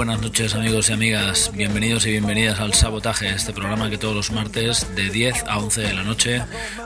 Buenas noches amigos y amigas, bienvenidos y bienvenidas al Sabotaje, este programa que todos los martes de 10 a 11 de la noche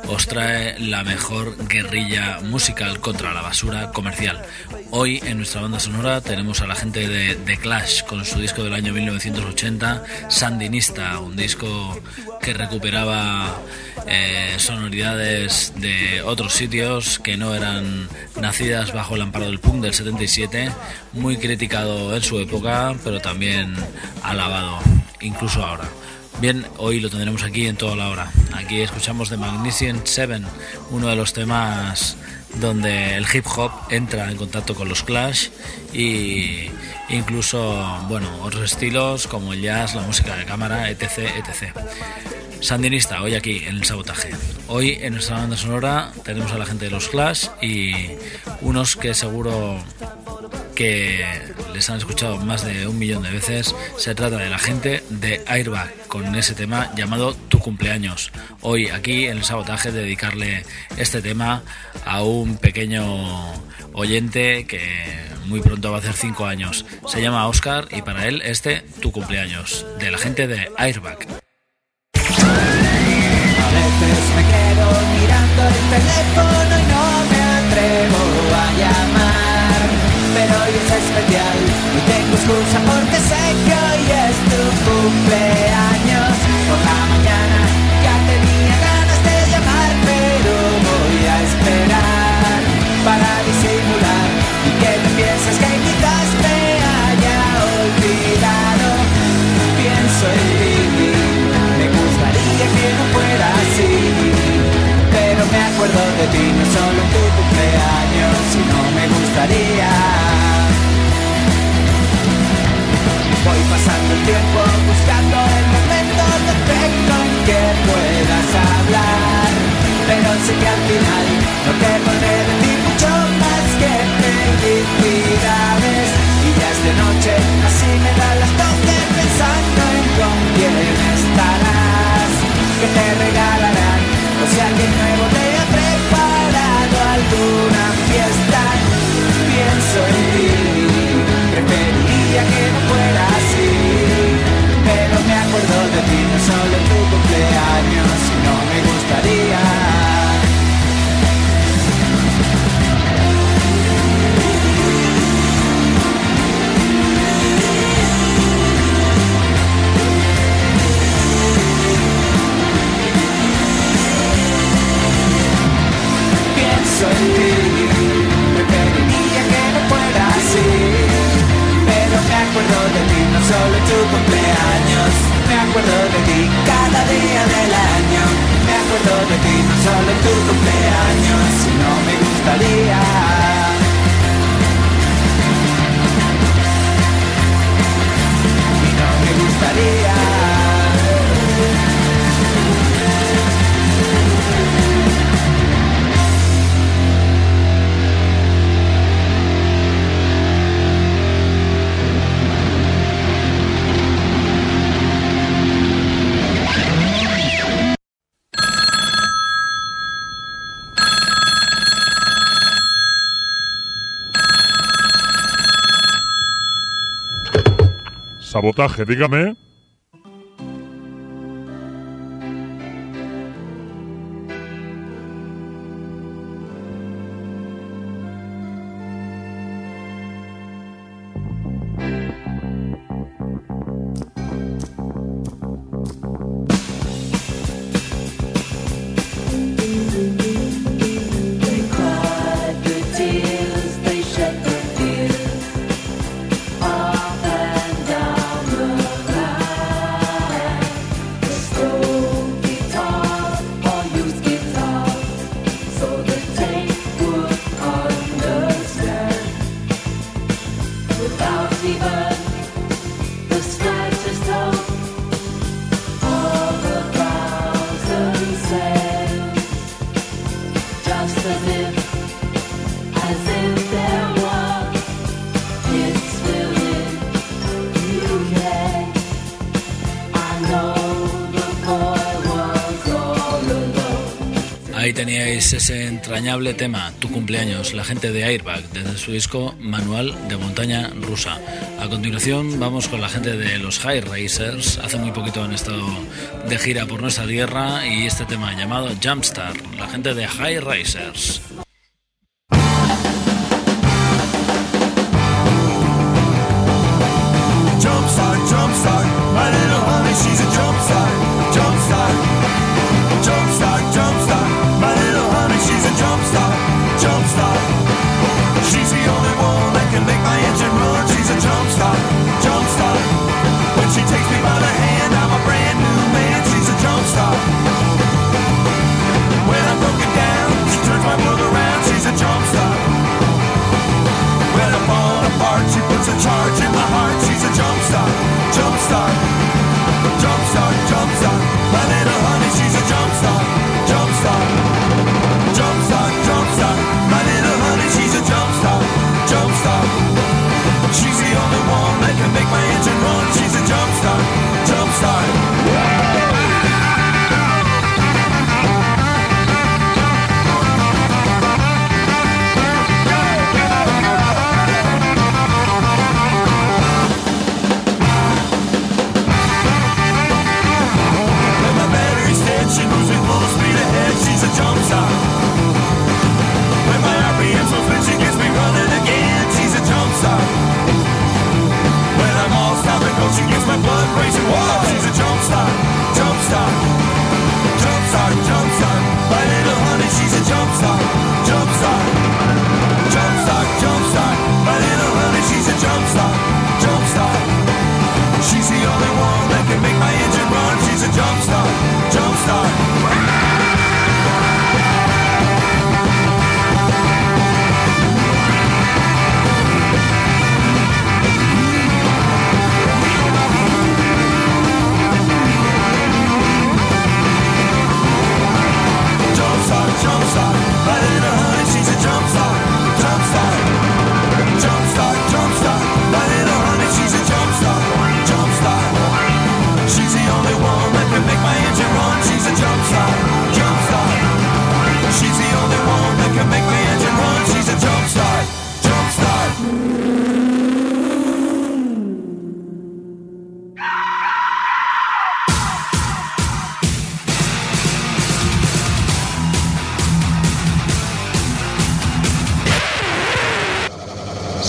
os trae la mejor guerrilla musical contra la basura comercial. Hoy en nuestra banda sonora tenemos a la gente de The Clash con su disco del año 1980, Sandinista, un disco que recuperaba eh, sonoridades de otros sitios que no eran nacidas bajo el amparo del punk del 77, muy criticado en su época, pero también alabado, incluso ahora. Bien, hoy lo tendremos aquí en toda la hora. Aquí escuchamos The Magnificent Seven, uno de los temas donde el hip hop entra en contacto con los Clash y incluso bueno otros estilos como el jazz, la música de cámara, etc, etc. Sandinista, hoy aquí en el sabotaje. Hoy en nuestra banda sonora tenemos a la gente de los Clash y unos que seguro que les han escuchado más de un millón de veces. Se trata de la gente de Airbag con ese tema llamado Tu cumpleaños. Hoy aquí en el sabotaje dedicarle este tema a un pequeño oyente que muy pronto va a hacer cinco años. Se llama Oscar y para él este Tu cumpleaños de la gente de Airbag. Teléfono y no me atrevo a llamar. Pero hoy es especial, y tengo excusa porque sé que hoy es tu cumpleaños. Por mañana acuerdo de ti no solo tu cumpleaños, sino me gustaría. Voy pasando el tiempo buscando el momento perfecto en que puedas solo en tu cumpleaños, me acuerdo de ti cada día del año, me acuerdo de ti no solo en tu cumpleaños, sino me gustaría. Sabotaje, dígame. entrañable tema, Tu cumpleaños, la gente de Airbag, desde su disco Manual de Montaña Rusa. A continuación vamos con la gente de los High Racers, hace muy poquito han estado de gira por nuestra tierra y este tema llamado Jumpstar, la gente de High Racers.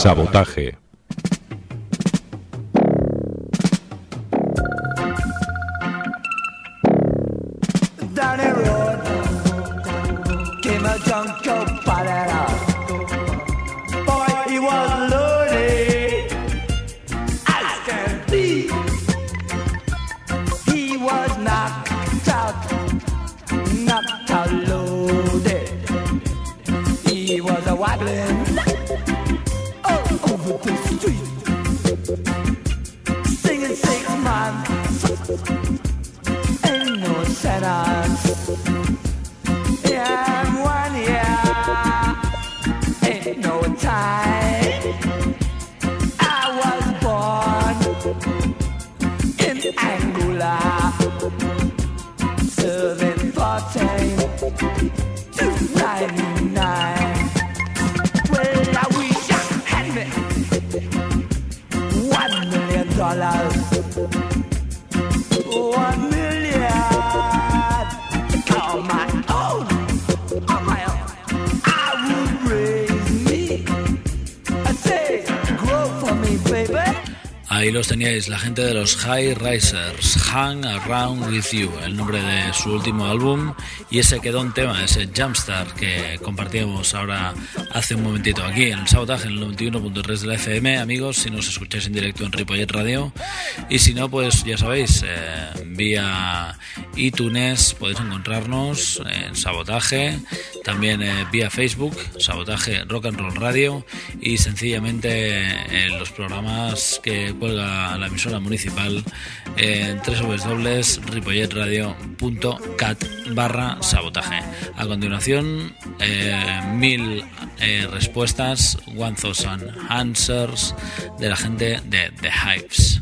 Sabotaje. Thank you. Ahí los teníais, la gente de los High Risers, Hang Around With You, el nombre de su último álbum, y ese quedó un tema, ese Jumpstart que compartíamos ahora hace un momentito aquí en el sabotaje en el 91.3 de la FM, amigos, si nos escucháis en directo en Ripollet Radio y si no, pues ya sabéis, eh, vía iTunes podéis encontrarnos en Sabotaje, también eh, vía Facebook, Sabotaje Rock and Roll Radio y sencillamente eh, en los programas que cuelga la emisora municipal en www.ripolletradio.cat barra sabotaje. A continuación, eh, mil eh, respuestas, 1000 answers de la gente de The Hives.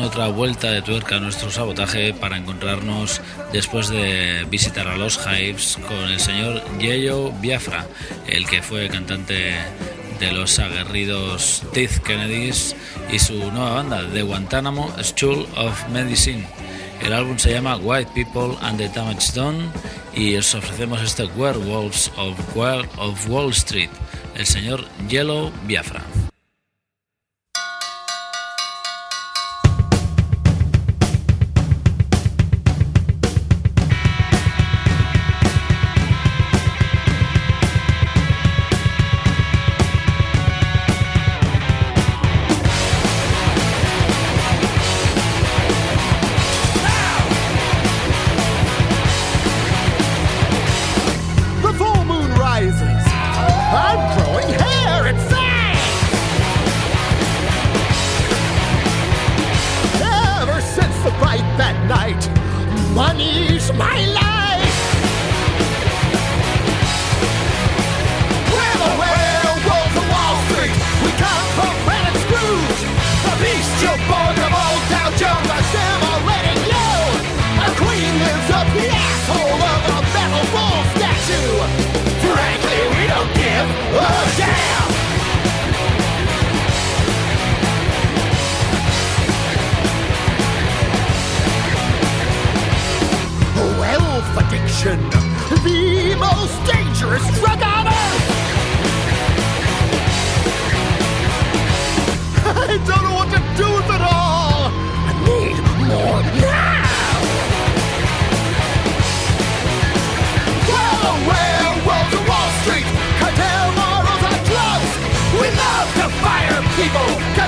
otra vuelta de tuerca a nuestro sabotaje para encontrarnos después de visitar a los Hives con el señor Yeyo Biafra, el que fue cantante de los aguerridos Teeth Kennedys y su nueva banda de Guantánamo, School of Medicine. El álbum se llama White People and the Damage Done y os ofrecemos este Werewolves of, Wall of Wall Street, el señor Yellow Biafra.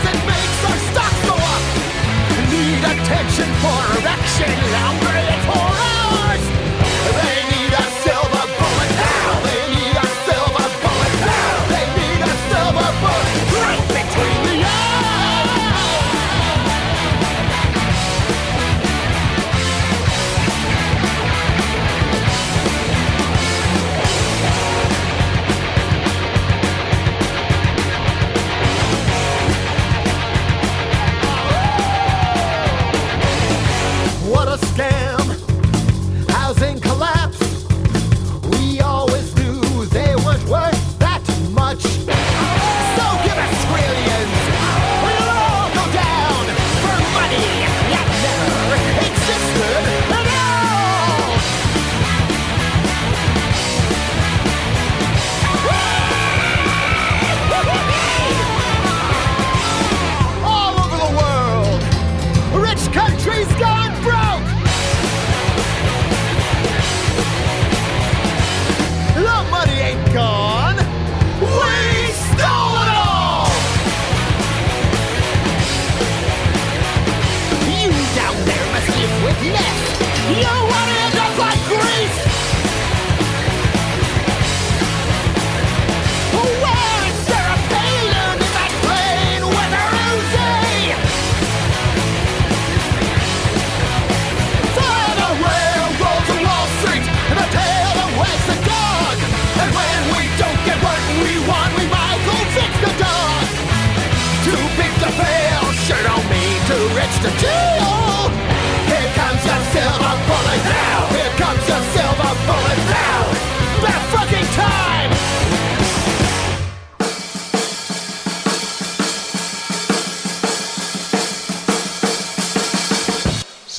Cause it makes our stocks go up. Need attention for erection, longer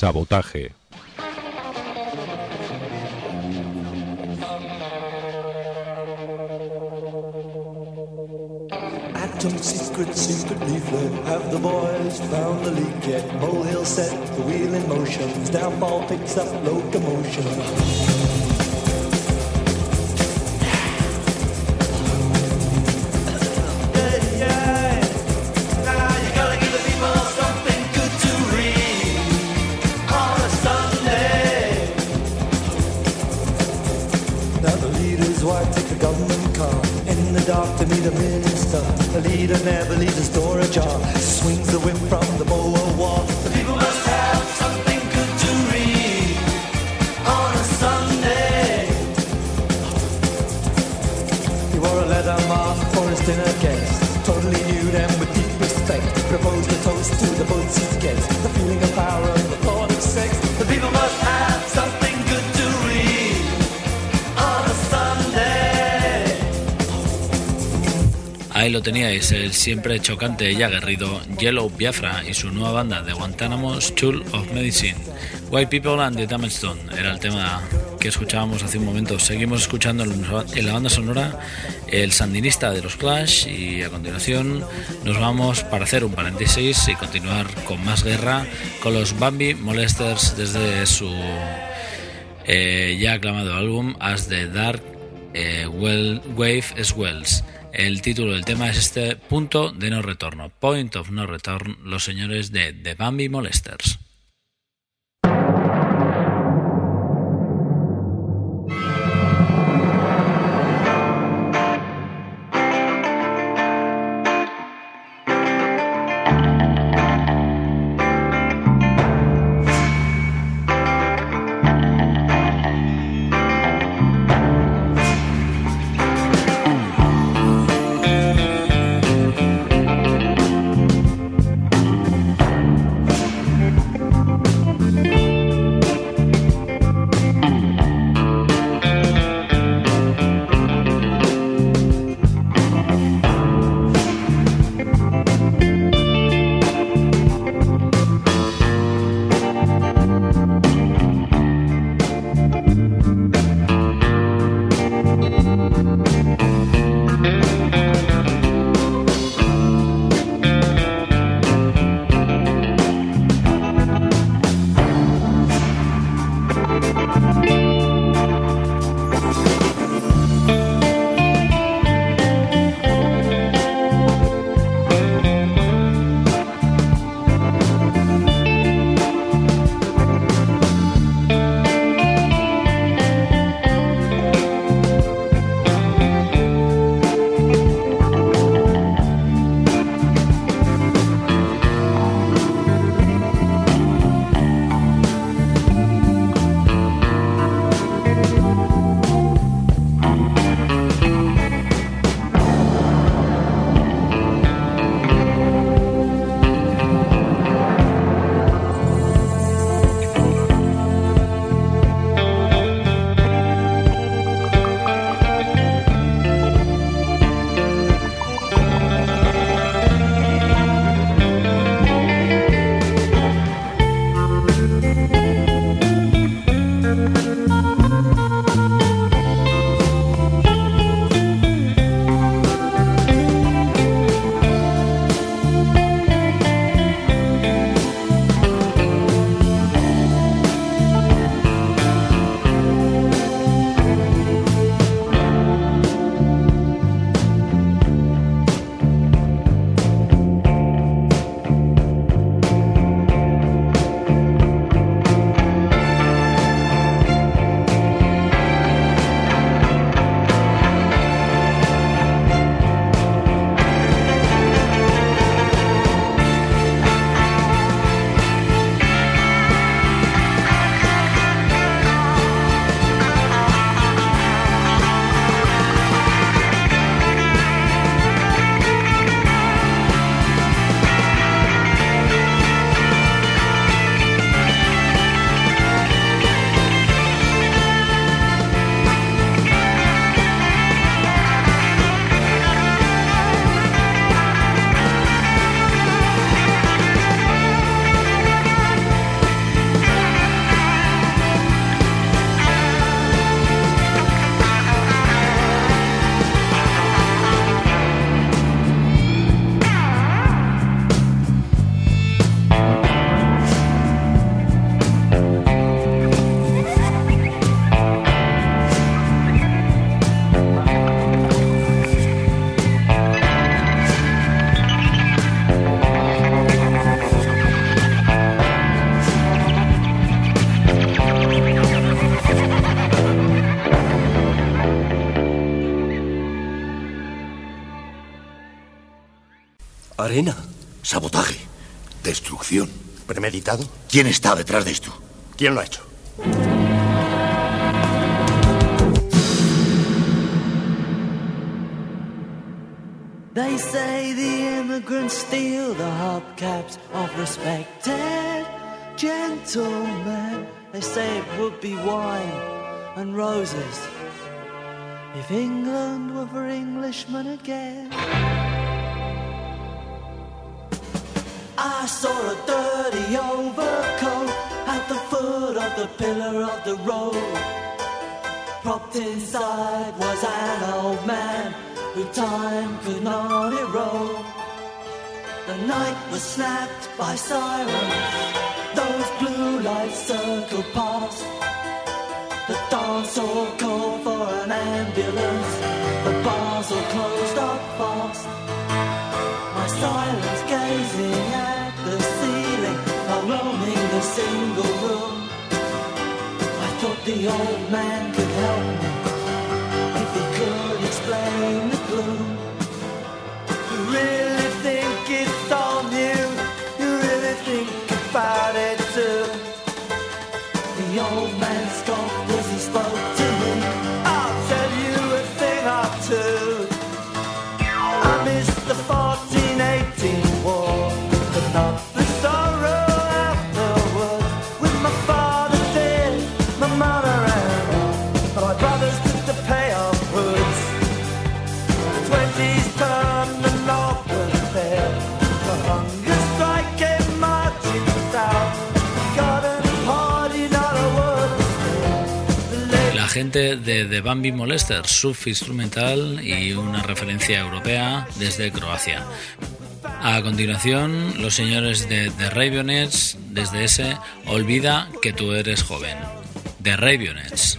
Sabotaje. Atom secret, secret leaflet. Have the boys found the leak yet? Molehill set the wheel in motion. Downfall picks up locomotion. To meet a minister. The leader never leaves his door ajar. Swings the whip from the Boer wall. The people must have something good to read On a Sunday. He wore a leather mask for his dinner guest Totally knew them with deep respect. Proposed a toast to the boats he'd The feeling of power Ahí lo teníais, el siempre chocante y aguerrido Yellow Biafra y su nueva banda de Guantánamo, School of Medicine. White People and the Damage Done era el tema que escuchábamos hace un momento. Seguimos escuchando en la banda sonora el sandinista de los Clash y a continuación nos vamos para hacer un paréntesis y continuar con más guerra con los Bambi Molesters desde su eh, ya aclamado álbum As the Dark eh, Wave Swells. El título del tema es este punto de no retorno, Point of No Return, los señores de The Bambi Molesters. ¿Quién está detrás de esto? ¿Quién lo ha hecho? They say the immigrants steal the hubcaps of respected gentlemen. They say it would be wine and roses if England were for Englishmen again. I saw a dirty overcoat at the foot of the pillar of the road. Propped inside was an old man who time could not erode. The night was snapped by sirens, those blue lights circled past. The dance hall called for an ambulance, the bars all closed up fast. My silence the old man could help. me de The Bambi Molester, surf instrumental y una referencia europea desde Croacia. A continuación, los señores de The Ravionets, desde ese Olvida que tú eres joven. The Ravionets.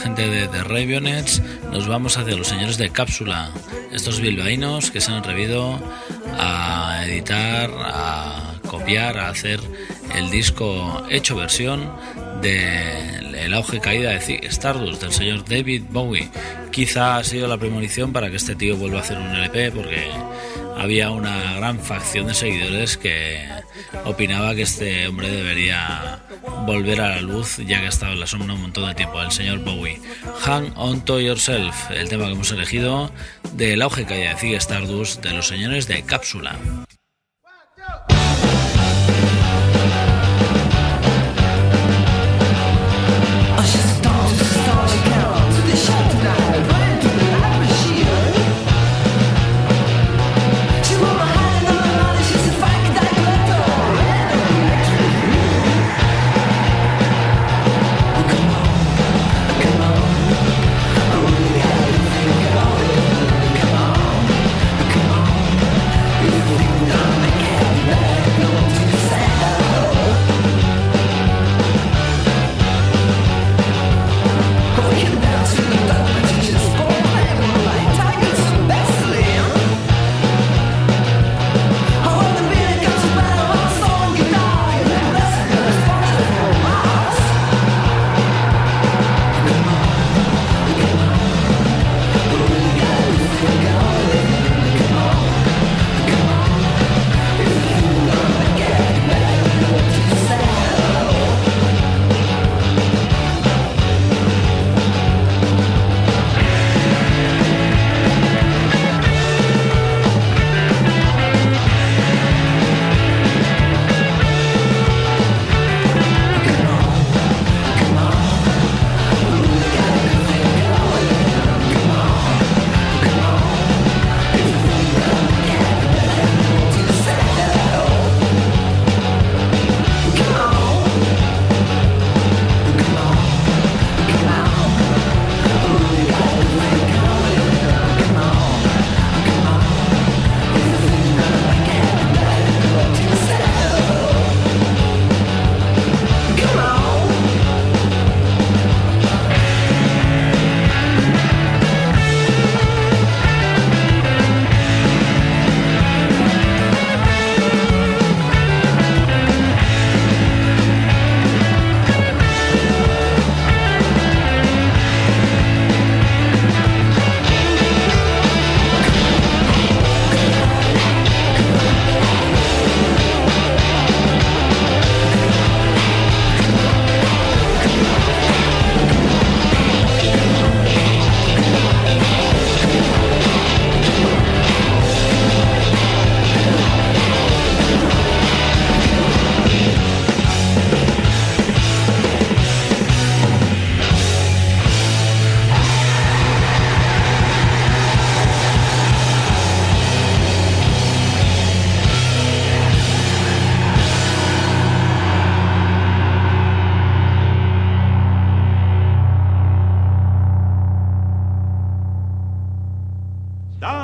Gente de The Ravionets nos vamos hacia los señores de Cápsula, estos bilbaínos que se han atrevido a editar, a copiar, a hacer el disco hecho versión del el auge caída de Stardust del señor David Bowie. Quizá ha sido la premonición para que este tío vuelva a hacer un LP porque había una gran facción de seguidores que opinaba que este hombre debería volver a la luz ya que ha estado en la sombra un montón de tiempo, el señor Bowie. Hang on to yourself, el tema que hemos elegido del auge caída de Stardust de los señores de Cápsula.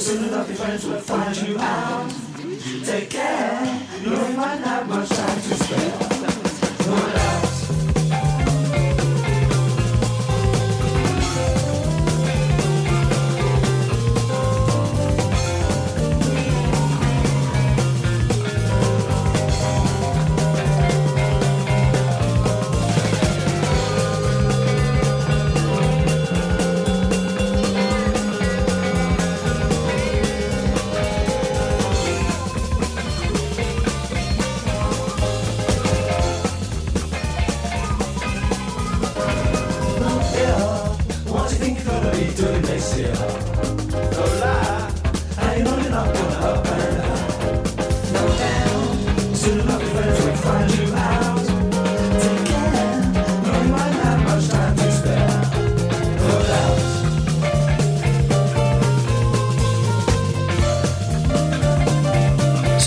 soon enough your friends will find you out. Take care, you might not have much time to spare.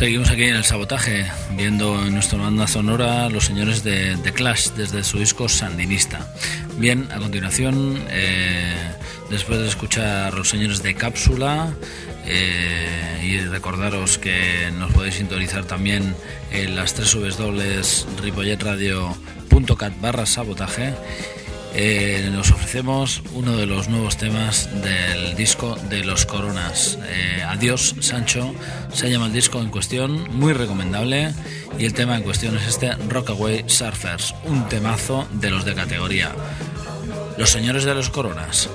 Seguimos aquí en el sabotaje, viendo en nuestra banda sonora los señores de The Clash desde su disco Sandinista. Bien, a continuación, eh, después de escuchar los señores de Cápsula, eh, y recordaros que nos podéis sintonizar también en las tres dobles ripolletradio.cat barra sabotaje. Eh, nos ofrecemos uno de los nuevos temas del disco de los Coronas. Eh, Adiós, Sancho, se llama el disco en cuestión, muy recomendable. Y el tema en cuestión es este Rockaway Surfers, un temazo de los de categoría. Los señores de los Coronas.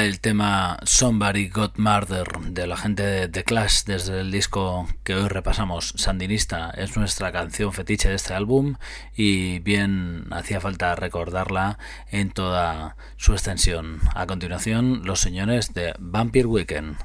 El tema Somebody Got Murder de la gente de The Clash desde el disco que hoy repasamos, Sandinista. Es nuestra canción fetiche de este álbum y bien hacía falta recordarla en toda su extensión. A continuación, los señores de Vampire Weekend.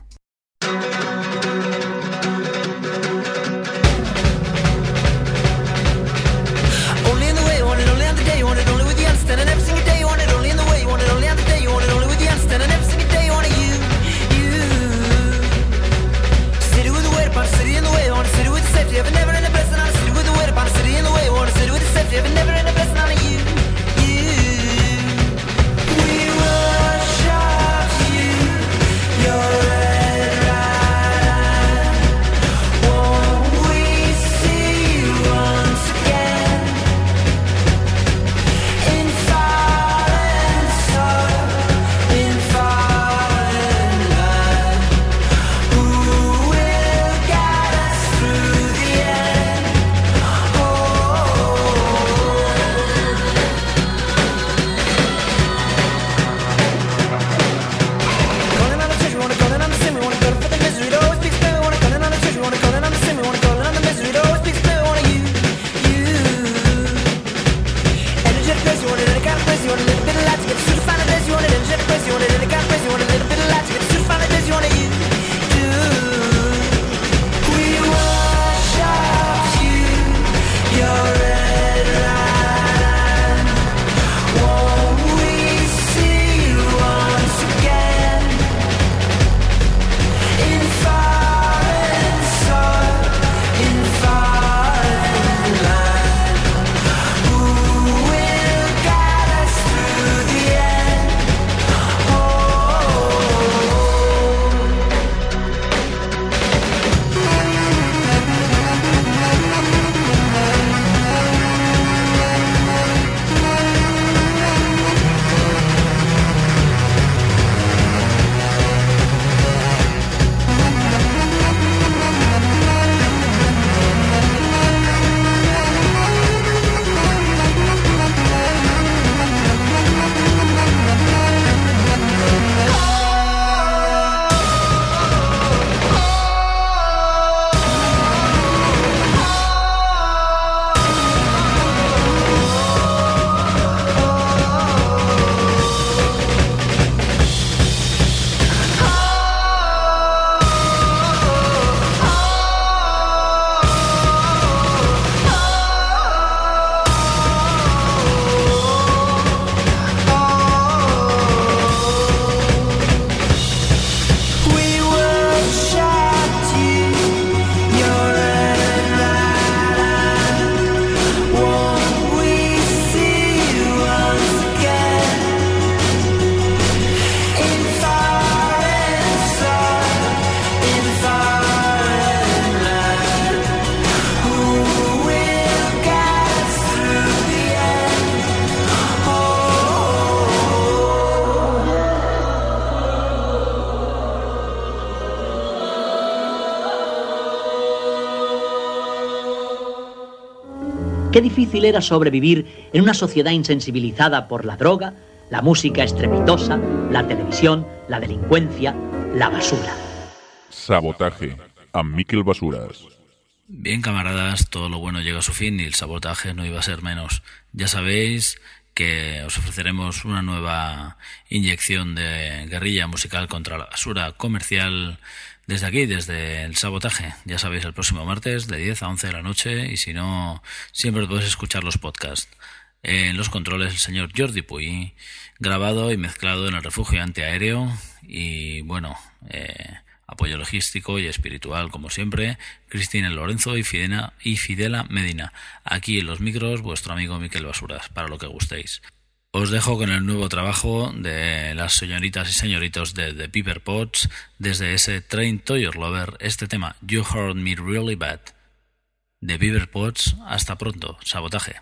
Qué difícil era sobrevivir en una sociedad insensibilizada por la droga, la música estrepitosa, la televisión, la delincuencia, la basura. Sabotaje. A Miquel Basuras. Bien, camaradas, todo lo bueno llega a su fin y el sabotaje no iba a ser menos. Ya sabéis que os ofreceremos una nueva inyección de guerrilla musical contra la basura comercial desde aquí, desde el sabotaje. Ya sabéis, el próximo martes de 10 a 11 de la noche y si no, siempre podéis escuchar los podcasts. En los controles el señor Jordi Puy, grabado y mezclado en el refugio antiaéreo y bueno, eh, apoyo logístico y espiritual como siempre, Cristina Lorenzo y Fidena y Fidela Medina. Aquí en los micros vuestro amigo Miquel Basuras, para lo que gustéis. Os dejo con el nuevo trabajo de las señoritas y señoritos de The Piper Pots desde ese Train to Your Lover, este tema You Heard Me Really Bad. De Beaver Pots, hasta pronto, sabotaje.